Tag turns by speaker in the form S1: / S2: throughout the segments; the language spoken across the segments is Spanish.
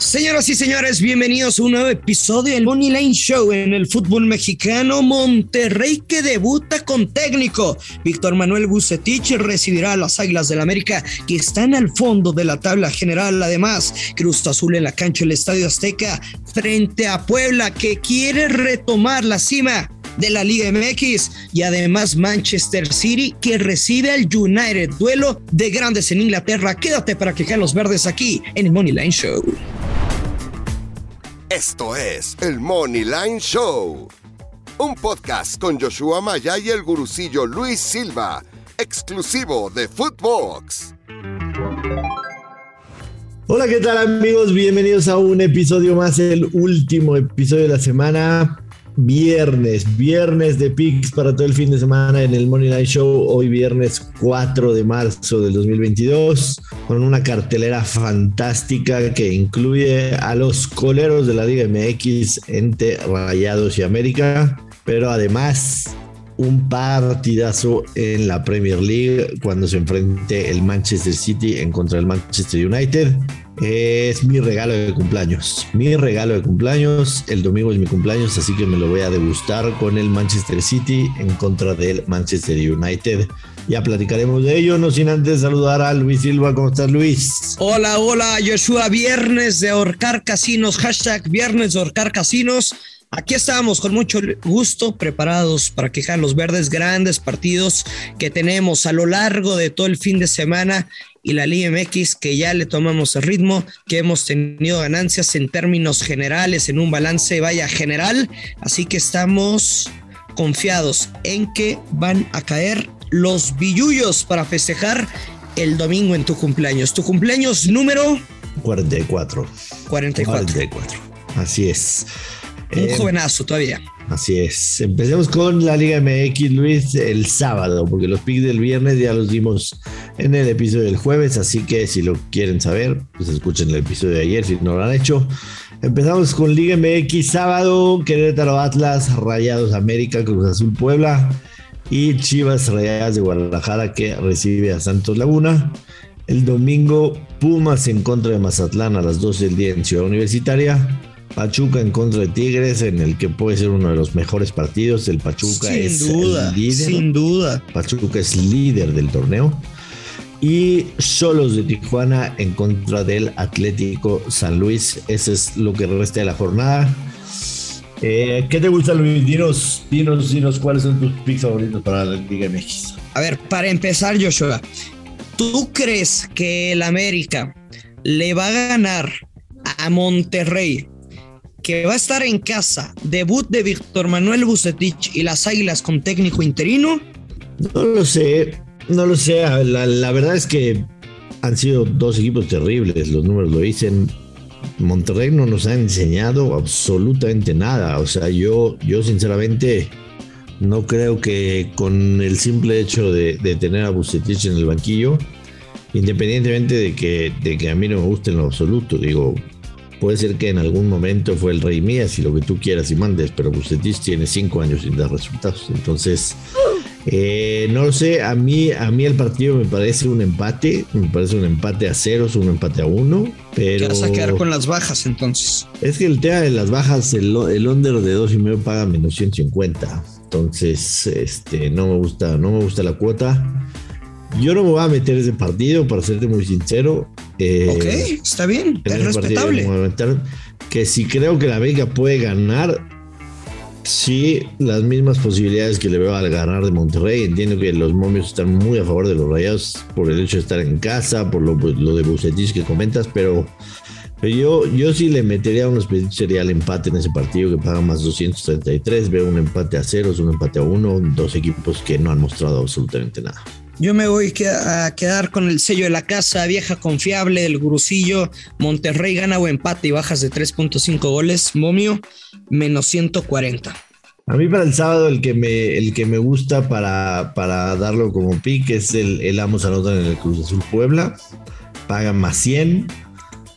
S1: Señoras y señores, bienvenidos a un nuevo episodio del Money Line Show en el fútbol mexicano. Monterrey que debuta con técnico. Víctor Manuel Bucetich recibirá a las Águilas del América que están al fondo de la tabla general. Además, Cruz Azul en la cancha del Estadio Azteca frente a Puebla que quiere retomar la cima de la Liga MX y además Manchester City que recibe al United. Duelo de grandes en Inglaterra. Quédate para que los verdes aquí en el Money Line Show.
S2: Esto es el Money Line Show, un podcast con Joshua Maya y el gurucillo Luis Silva, exclusivo de Footbox.
S3: Hola, ¿qué tal amigos? Bienvenidos a un episodio más, el último episodio de la semana. Viernes, viernes de picks para todo el fin de semana en el Money Night Show. Hoy viernes 4 de marzo del 2022 con una cartelera fantástica que incluye a los coleros de la Liga MX entre Rayados y América, pero además un partidazo en la Premier League cuando se enfrente el Manchester City en contra del Manchester United. Es mi regalo de cumpleaños. Mi regalo de cumpleaños. El domingo es mi cumpleaños, así que me lo voy a degustar con el Manchester City en contra del Manchester United. Ya platicaremos de ello, no sin antes saludar a Luis Silva. ¿Cómo estás, Luis?
S1: Hola, hola, Joshua. Viernes de ahorcar casinos. Hashtag viernes de ahorcar casinos. Aquí estamos con mucho gusto, preparados para quejar los verdes grandes partidos que tenemos a lo largo de todo el fin de semana y la Liga MX que ya le tomamos el ritmo, que hemos tenido ganancias en términos generales, en un balance vaya general, así que estamos confiados en que van a caer los billullos para festejar el domingo en tu cumpleaños. Tu cumpleaños número
S3: 44.
S1: 44.
S3: 44. Así es.
S1: Un eh, jovenazo todavía.
S3: Así es. Empecemos con la Liga MX, Luis, el sábado, porque los picks del viernes ya los dimos en el episodio del jueves, así que si lo quieren saber, pues escuchen el episodio de ayer si no lo han hecho. Empezamos con Liga MX sábado, Querétaro Atlas, Rayados América, Cruz Azul Puebla y Chivas Rayadas de Guadalajara que recibe a Santos Laguna. El domingo Pumas en contra de Mazatlán a las 12 del día en Ciudad Universitaria. Pachuca en contra de Tigres, en el que puede ser uno de los mejores partidos. El Pachuca
S1: sin
S3: es
S1: duda, líder. Sin duda.
S3: Pachuca es líder del torneo. Y Solos de Tijuana en contra del Atlético San Luis. Ese es lo que resta de la jornada. Eh, ¿Qué te gusta, Luis? Dinos, dinos, dinos cuáles son tus picks favoritos para la Liga MX.
S1: A ver, para empezar, Joshua, ¿tú crees que el América le va a ganar a Monterrey que va a estar en casa, debut de Víctor Manuel Bucetich y las Águilas con técnico interino?
S3: No lo sé, no lo sé. La, verdad es que han sido dos equipos terribles, los números lo dicen. Monterrey no nos ha enseñado absolutamente nada. O sea, yo, yo sinceramente no creo que con el simple hecho de, tener a Bucetich en el banquillo, independientemente de que, de que a mí no me guste en lo absoluto, digo, Puede ser que en algún momento fue el rey Mías y lo que tú quieras y mandes, pero Bucetich tiene cinco años sin dar resultados. Entonces, eh, no lo sé, a mí, a mí el partido me parece un empate, me parece un empate a ceros, un empate a uno, pero...
S1: vas a quedar con las bajas entonces?
S3: Es que el tema de las bajas, el, el under de dos y medio paga menos 150, entonces este, no, me gusta, no me gusta la cuota. Yo no me voy a meter ese partido, para serte muy sincero.
S1: Eh, ok, está bien, es respetable.
S3: Que si creo que la América puede ganar, sí, las mismas posibilidades que le veo al ganar de Monterrey. Entiendo que los momios están muy a favor de los rayados por el hecho de estar en casa, por lo, de Bucetich que comentas, pero, yo, yo sí le metería un sería el empate en ese partido que paga más 233. Veo un empate a ceros, un empate a uno, dos equipos que no han mostrado absolutamente nada.
S1: Yo me voy a quedar con el sello de la casa, vieja confiable, el gurusillo. Monterrey gana o empate y bajas de 3.5 goles. Momio, menos 140.
S3: A mí para el sábado el que me, el que me gusta para, para darlo como pick es el, el Amos Anotan en el Cruz Azul Puebla. Pagan más 100.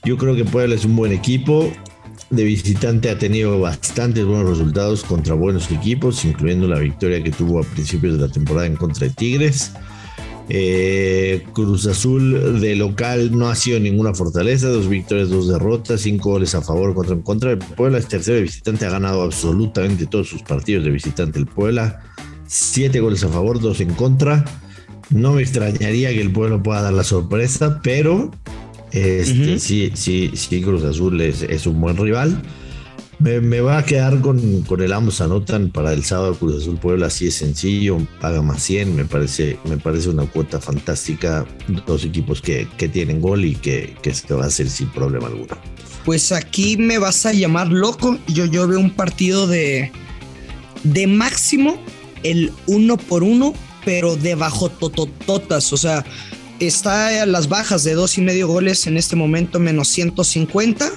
S3: Yo creo que Puebla es un buen equipo. De visitante ha tenido bastantes buenos resultados contra buenos equipos, incluyendo la victoria que tuvo a principios de la temporada en contra de Tigres. Eh, Cruz Azul de local no ha sido ninguna fortaleza, dos victorias, dos derrotas, cinco goles a favor, contra en contra. El Puebla es tercero de visitante, ha ganado absolutamente todos sus partidos de visitante. El Puebla, siete goles a favor, dos en contra. No me extrañaría que el Puebla pueda dar la sorpresa, pero este, sí, sí, sí, Cruz Azul es un buen rival. Me, va a quedar con, con, el ambos anotan para el sábado Cruz Azul Puebla, así es sencillo, paga más 100, me parece, me parece una cuota fantástica, dos equipos que, que tienen gol y que, que se va a hacer sin problema alguno.
S1: Pues aquí me vas a llamar loco, yo, yo veo un partido de, de máximo el uno por uno, pero de bajo totototas, o sea, está a las bajas de dos y medio goles en este momento menos 150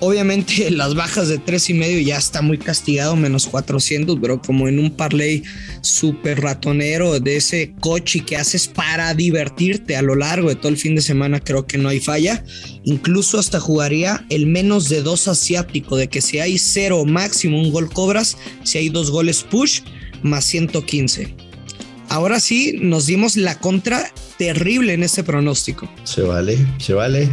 S1: Obviamente las bajas de tres y medio ya está muy castigado, menos 400, pero como en un parlay súper ratonero de ese coche que haces para divertirte a lo largo de todo el fin de semana, creo que no hay falla. Incluso hasta jugaría el menos de dos asiático, de que si hay cero máximo un gol cobras, si hay dos goles push, más 115. Ahora sí, nos dimos la contra terrible en ese pronóstico.
S3: Se vale, se vale.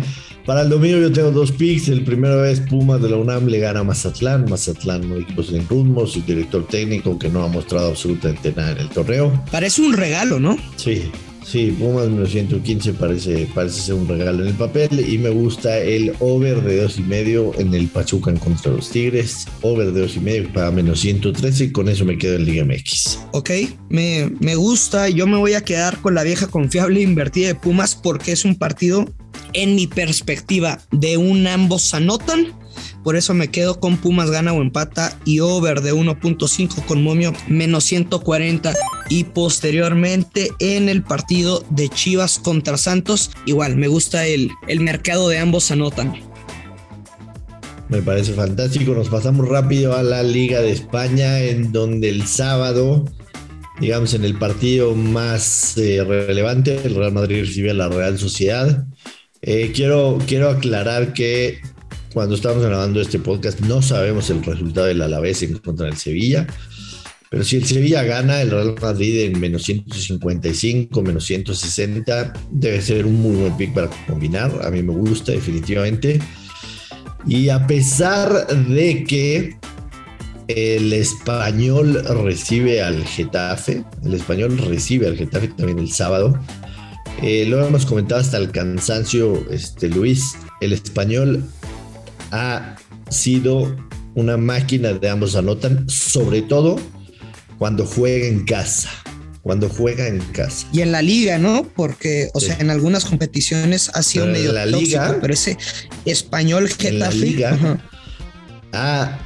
S3: Para el domingo yo tengo dos picks. El primero es Pumas de la UNAM le gana a Mazatlán. Mazatlán, un equipo sin rumbo, su director técnico que no ha mostrado absolutamente nada en el torneo.
S1: Parece un regalo, ¿no?
S3: Sí, sí, Pumas menos 115 parece, parece ser un regalo en el papel. Y me gusta el over de dos y medio en el Pachuca contra los Tigres. Over de dos y medio para menos 113 y con eso me quedo en Liga MX.
S1: Ok, me, me gusta. Yo me voy a quedar con la vieja confiable invertida de Pumas porque es un partido en mi perspectiva, de un ambos anotan. Por eso me quedo con Pumas gana o empata y over de 1.5 con momio menos 140. Y posteriormente en el partido de Chivas contra Santos, igual me gusta el, el mercado de ambos anotan.
S3: Me parece fantástico. Nos pasamos rápido a la Liga de España, en donde el sábado, digamos, en el partido más eh, relevante, el Real Madrid recibe a la Real Sociedad. Eh, quiero, quiero aclarar que cuando estamos grabando este podcast no sabemos el resultado del Alavés en contra del Sevilla. Pero si el Sevilla gana, el Real Madrid en menos 155, menos 160, debe ser un muy buen pick para combinar. A mí me gusta definitivamente. Y a pesar de que el español recibe al Getafe, el español recibe al Getafe también el sábado, eh, lo hemos comentado hasta el cansancio, este, Luis. El español ha sido una máquina de ambos anotan, sobre todo cuando juega en casa. Cuando juega en casa.
S1: Y en la liga, ¿no? Porque, o sea, en algunas competiciones ha sido medio la liga, pero ese español Getafe. la liga
S3: ha,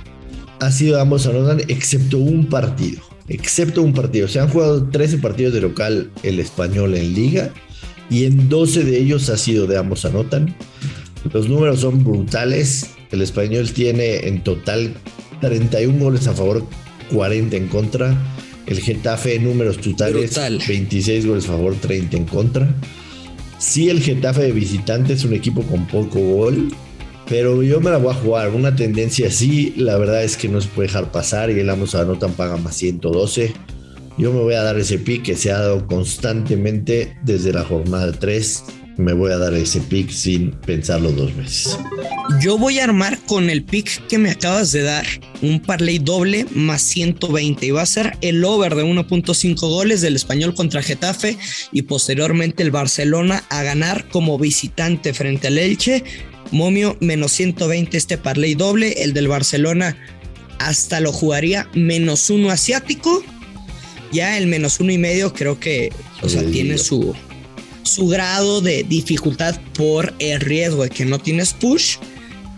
S3: ha sido ambos anotan, excepto un partido. Excepto un partido. Se han jugado 13 partidos de local el español en liga y en 12 de ellos ha sido de ambos anotan. Los números son brutales. El español tiene en total 31 goles a favor, 40 en contra. El Getafe en números totales, 26 goles a favor, 30 en contra. Sí, el Getafe de visitante es un equipo con poco gol, pero yo me la voy a jugar. Una tendencia así, la verdad es que no se puede dejar pasar y el ambos anotan paga más 112. Yo me voy a dar ese pick que se ha dado constantemente desde la jornada 3. Me voy a dar ese pick sin pensarlo dos veces.
S1: Yo voy a armar con el pick que me acabas de dar, un parlay doble más 120 y va a ser el over de 1.5 goles del español contra Getafe y posteriormente el Barcelona a ganar como visitante frente al Elche. Momio menos 120 este parlay doble, el del Barcelona hasta lo jugaría menos uno asiático ya el menos uno y medio creo que, o sea, tiene su, su grado de dificultad por el riesgo de que no tienes push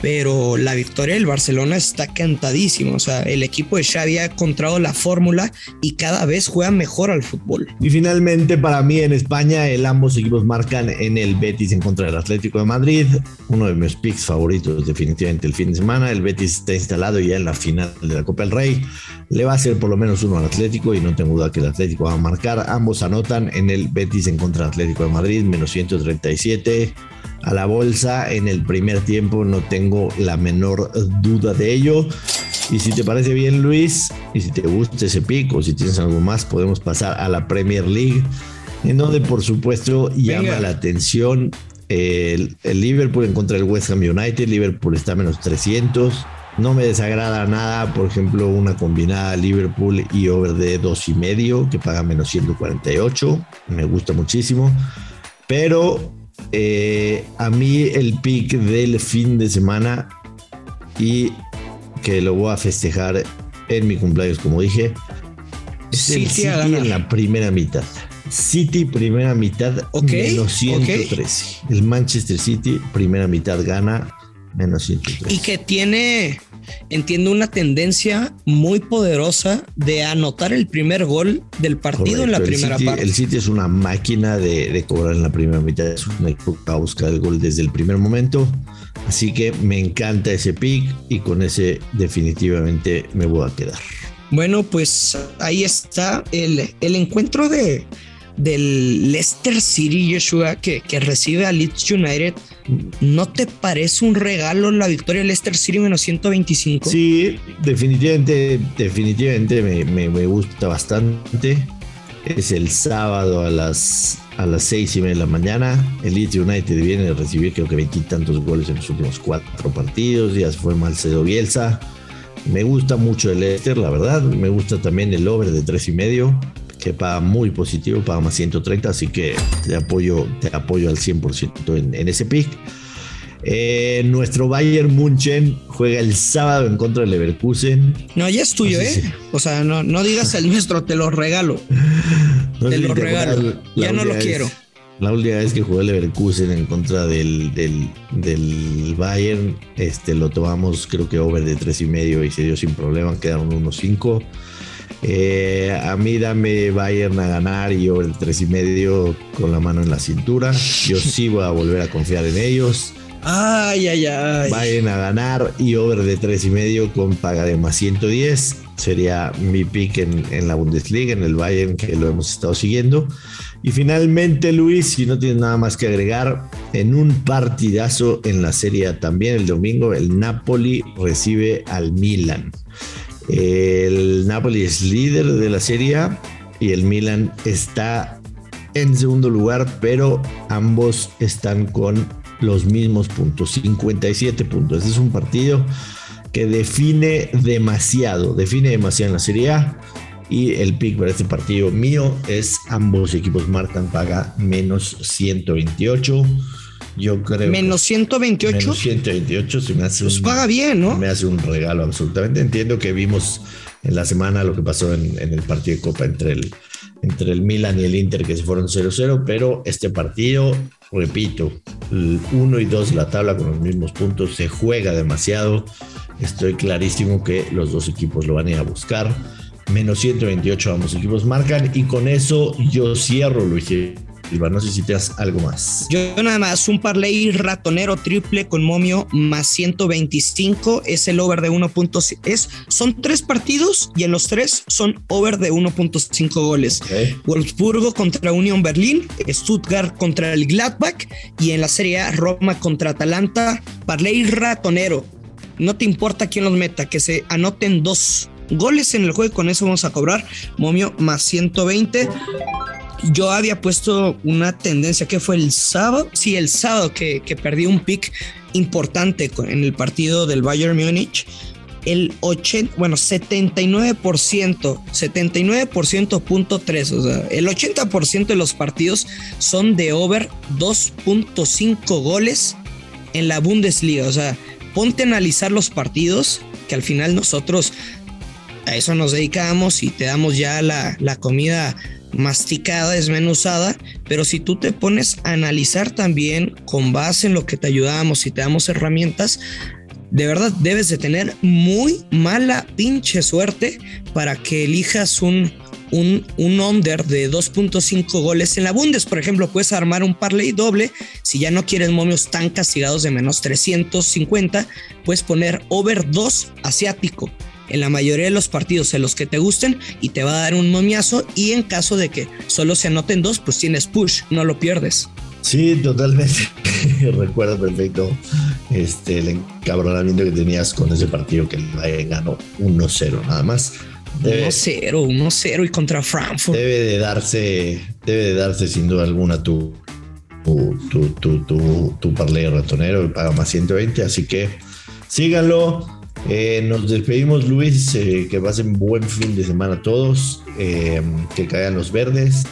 S1: pero la victoria del Barcelona está cantadísima. O sea, el equipo de Xavi ha encontrado la fórmula y cada vez juega mejor al fútbol.
S3: Y finalmente, para mí en España, el ambos equipos marcan en el Betis en contra del Atlético de Madrid. Uno de mis picks favoritos, definitivamente, el fin de semana. El Betis está instalado ya en la final de la Copa del Rey. Le va a hacer por lo menos uno al Atlético y no tengo duda que el Atlético va a marcar. Ambos anotan en el Betis en contra del Atlético de Madrid, menos 137 a la bolsa en el primer tiempo, no tengo la menor duda de ello. Y si te parece bien, Luis, y si te gusta ese pico, si tienes algo más, podemos pasar a la Premier League, En donde, por supuesto, llama la atención el, Liverpool en contra del West Ham United. Liverpool está a menos 300. No me desagrada nada, por ejemplo, una combinada Liverpool y over de dos y medio que paga menos 148. Me gusta muchísimo. Pero eh, a mí el pick del fin de semana y que lo voy a festejar en mi cumpleaños, como dije, es el City en la primera mitad. City, primera mitad, menos 113. El Manchester City, primera mitad, gana menos 113.
S1: Y que tiene, entiendo, una tendencia muy poderosa de anotar el primer gol del partido en la primera parte.
S3: El City es una máquina de, cobrar en la primera mitad. Es un equipo que va a buscar el gol desde el primer momento. Así que me encanta ese pick y con ese definitivamente me voy a quedar.
S1: Bueno, pues ahí está el, el encuentro de, del Leicester City, Yeshua, que, que, recibe a Leeds United, ¿no te parece un regalo la victoria del Leicester City menos 125?
S3: Sí, definitivamente, definitivamente me, me, gusta bastante. Es el sábado a las, a las seis y media de la mañana. El Leeds United viene a recibir creo que veintitantos goles en los últimos cuatro partidos. Ya fue Malcedo Bielsa. Me gusta mucho el Leicester, la verdad. Me gusta también el over de tres y medio que paga muy positivo, paga más 130, así que te apoyo, te apoyo al 100% en, en, ese pick. Eh, nuestro Bayern Munchen juega el sábado en contra del Leverkusen.
S1: No, ya es tuyo, ¿eh? O sea, no, no digas el nuestro, te lo regalo. te lo regalo. Ya no lo quiero.
S3: La última vez que jugué el Leverkusen en contra del, del, del, Bayern, este, lo tomamos creo que over de tres y medio y se dio sin problema, quedaron unos 5 eh, a mí dame Bayern a ganar y over el tres y medio con la mano en la cintura. Yo sí voy a volver a confiar en ellos.
S1: Ay, ay, ay.
S3: Bayern a ganar y over de tres y medio con paga de más 110. Sería mi pick en, en la Bundesliga, en el Bayern que lo hemos estado siguiendo. Y finalmente, Luis, si no tienes nada más que agregar, en un partidazo en la serie también el domingo, el Napoli recibe al Milan. El Napoli es líder de la Serie y el Milan está en segundo lugar, pero ambos están con los mismos puntos, 57 puntos. Este es un partido que define demasiado, define demasiado en la Serie. Y el pick para este partido mío es ambos equipos marcan paga menos 128. Yo creo.
S1: Menos 128.
S3: Menos 128 se me hace.
S1: Pues paga bien, ¿no?
S3: Me hace un regalo, absolutamente. Entiendo que vimos en la semana lo que pasó en, el partido de Copa entre el, entre el Milan y el Inter, que se fueron 0-0, pero este partido, repito, el 1 y 2 la tabla con los mismos puntos, se juega demasiado. Estoy clarísimo que los dos equipos lo van a ir a buscar. Menos 128 ambos equipos marcan y con eso yo cierro, Luis no sé si te das algo más.
S1: Yo nada más, un parlay ratonero triple con momio más 125 es el over de 1.5. Es, son tres partidos y en los tres son over de 1.5 goles. Wolfsburgo contra Union Berlín, Stuttgart contra el Gladbach y en la Serie A Roma contra Atalanta. Parlay ratonero. No te importa quién los meta, que se anoten dos goles en el juego. Con eso vamos a cobrar momio más 120 yo había puesto una tendencia que fue el sábado, sí, el sábado que, que perdí un pick importante en el partido del Bayern Múnich. El 80, bueno, 79%, 79% punto 3, o sea, el 80% de los partidos son de over 2.5 goles en la Bundesliga, o sea, ponte a analizar los partidos que al final nosotros a eso nos dedicamos y te damos ya la, la comida masticada, desmenuzada, pero si tú te pones a analizar también con base en lo que te ayudamos y te damos herramientas, de verdad debes de tener muy mala pinche suerte para que elijas un, un, un under de 2.5 goles en la Bundes. Por ejemplo, puedes armar un parlay doble. Si ya no quieres momios tan castigados de menos 350, puedes poner over 2 asiático en la mayoría de los partidos en los que te gusten y te va a dar un momiazo y en caso de que solo se anoten dos, pues tienes push, no lo pierdes.
S3: Sí, totalmente. Recuerdo perfecto este, el encabronamiento que tenías con ese partido que el Bayern ganó 1-0 nada más.
S1: 1-0, 1-0 y contra Frankfurt.
S3: Debe de darse, debe de darse sin duda alguna tu, tu, tu, tu, tu, tu ratonero, paga más 120, así que síganlo. Eh, nos despedimos, Luis. Eh, que pasen buen fin de semana todos. Eh, que caigan los verdes.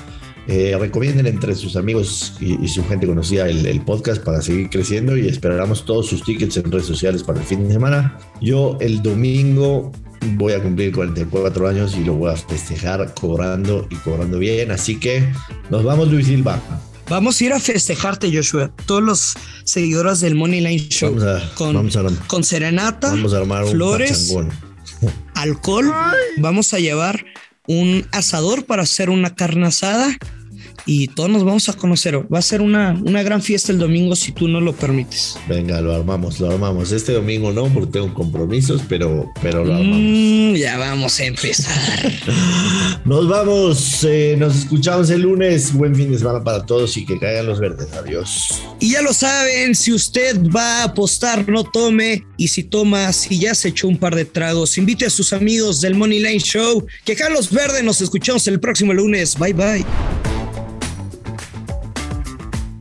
S3: recomienden entre sus amigos y, su gente conocida el, podcast para seguir creciendo y esperamos todos sus tickets en redes sociales para el fin de semana. Yo el domingo voy a cumplir 44 años y lo voy a festejar cobrando y cobrando bien. Así que nos vamos, Luis Silva.
S1: Vamos a ir a festejarte, Joshua. Todos los seguidores del Money Line Show. Vamos a, con, serenata, vamos a armar flores, alcohol. Vamos a llevar un asador para hacer una carne asada y todos nos vamos a conocer. Va a ser una, una gran fiesta el domingo si tú no lo permites.
S3: Venga, lo armamos, lo armamos. Este domingo no, porque tengo compromisos, pero, pero lo armamos.
S1: Mm, ya vamos a empezar.
S3: nos vamos, eh, nos escuchamos el lunes. Buen fin de semana para todos y que caigan los verdes. Adiós.
S1: Y ya lo saben, si usted va a apostar, no tome. Y si toma, si ya se echó un par de tragos, invite a sus amigos del Money Line Show. Que caigan los verdes. Nos escuchamos el próximo lunes. Bye bye.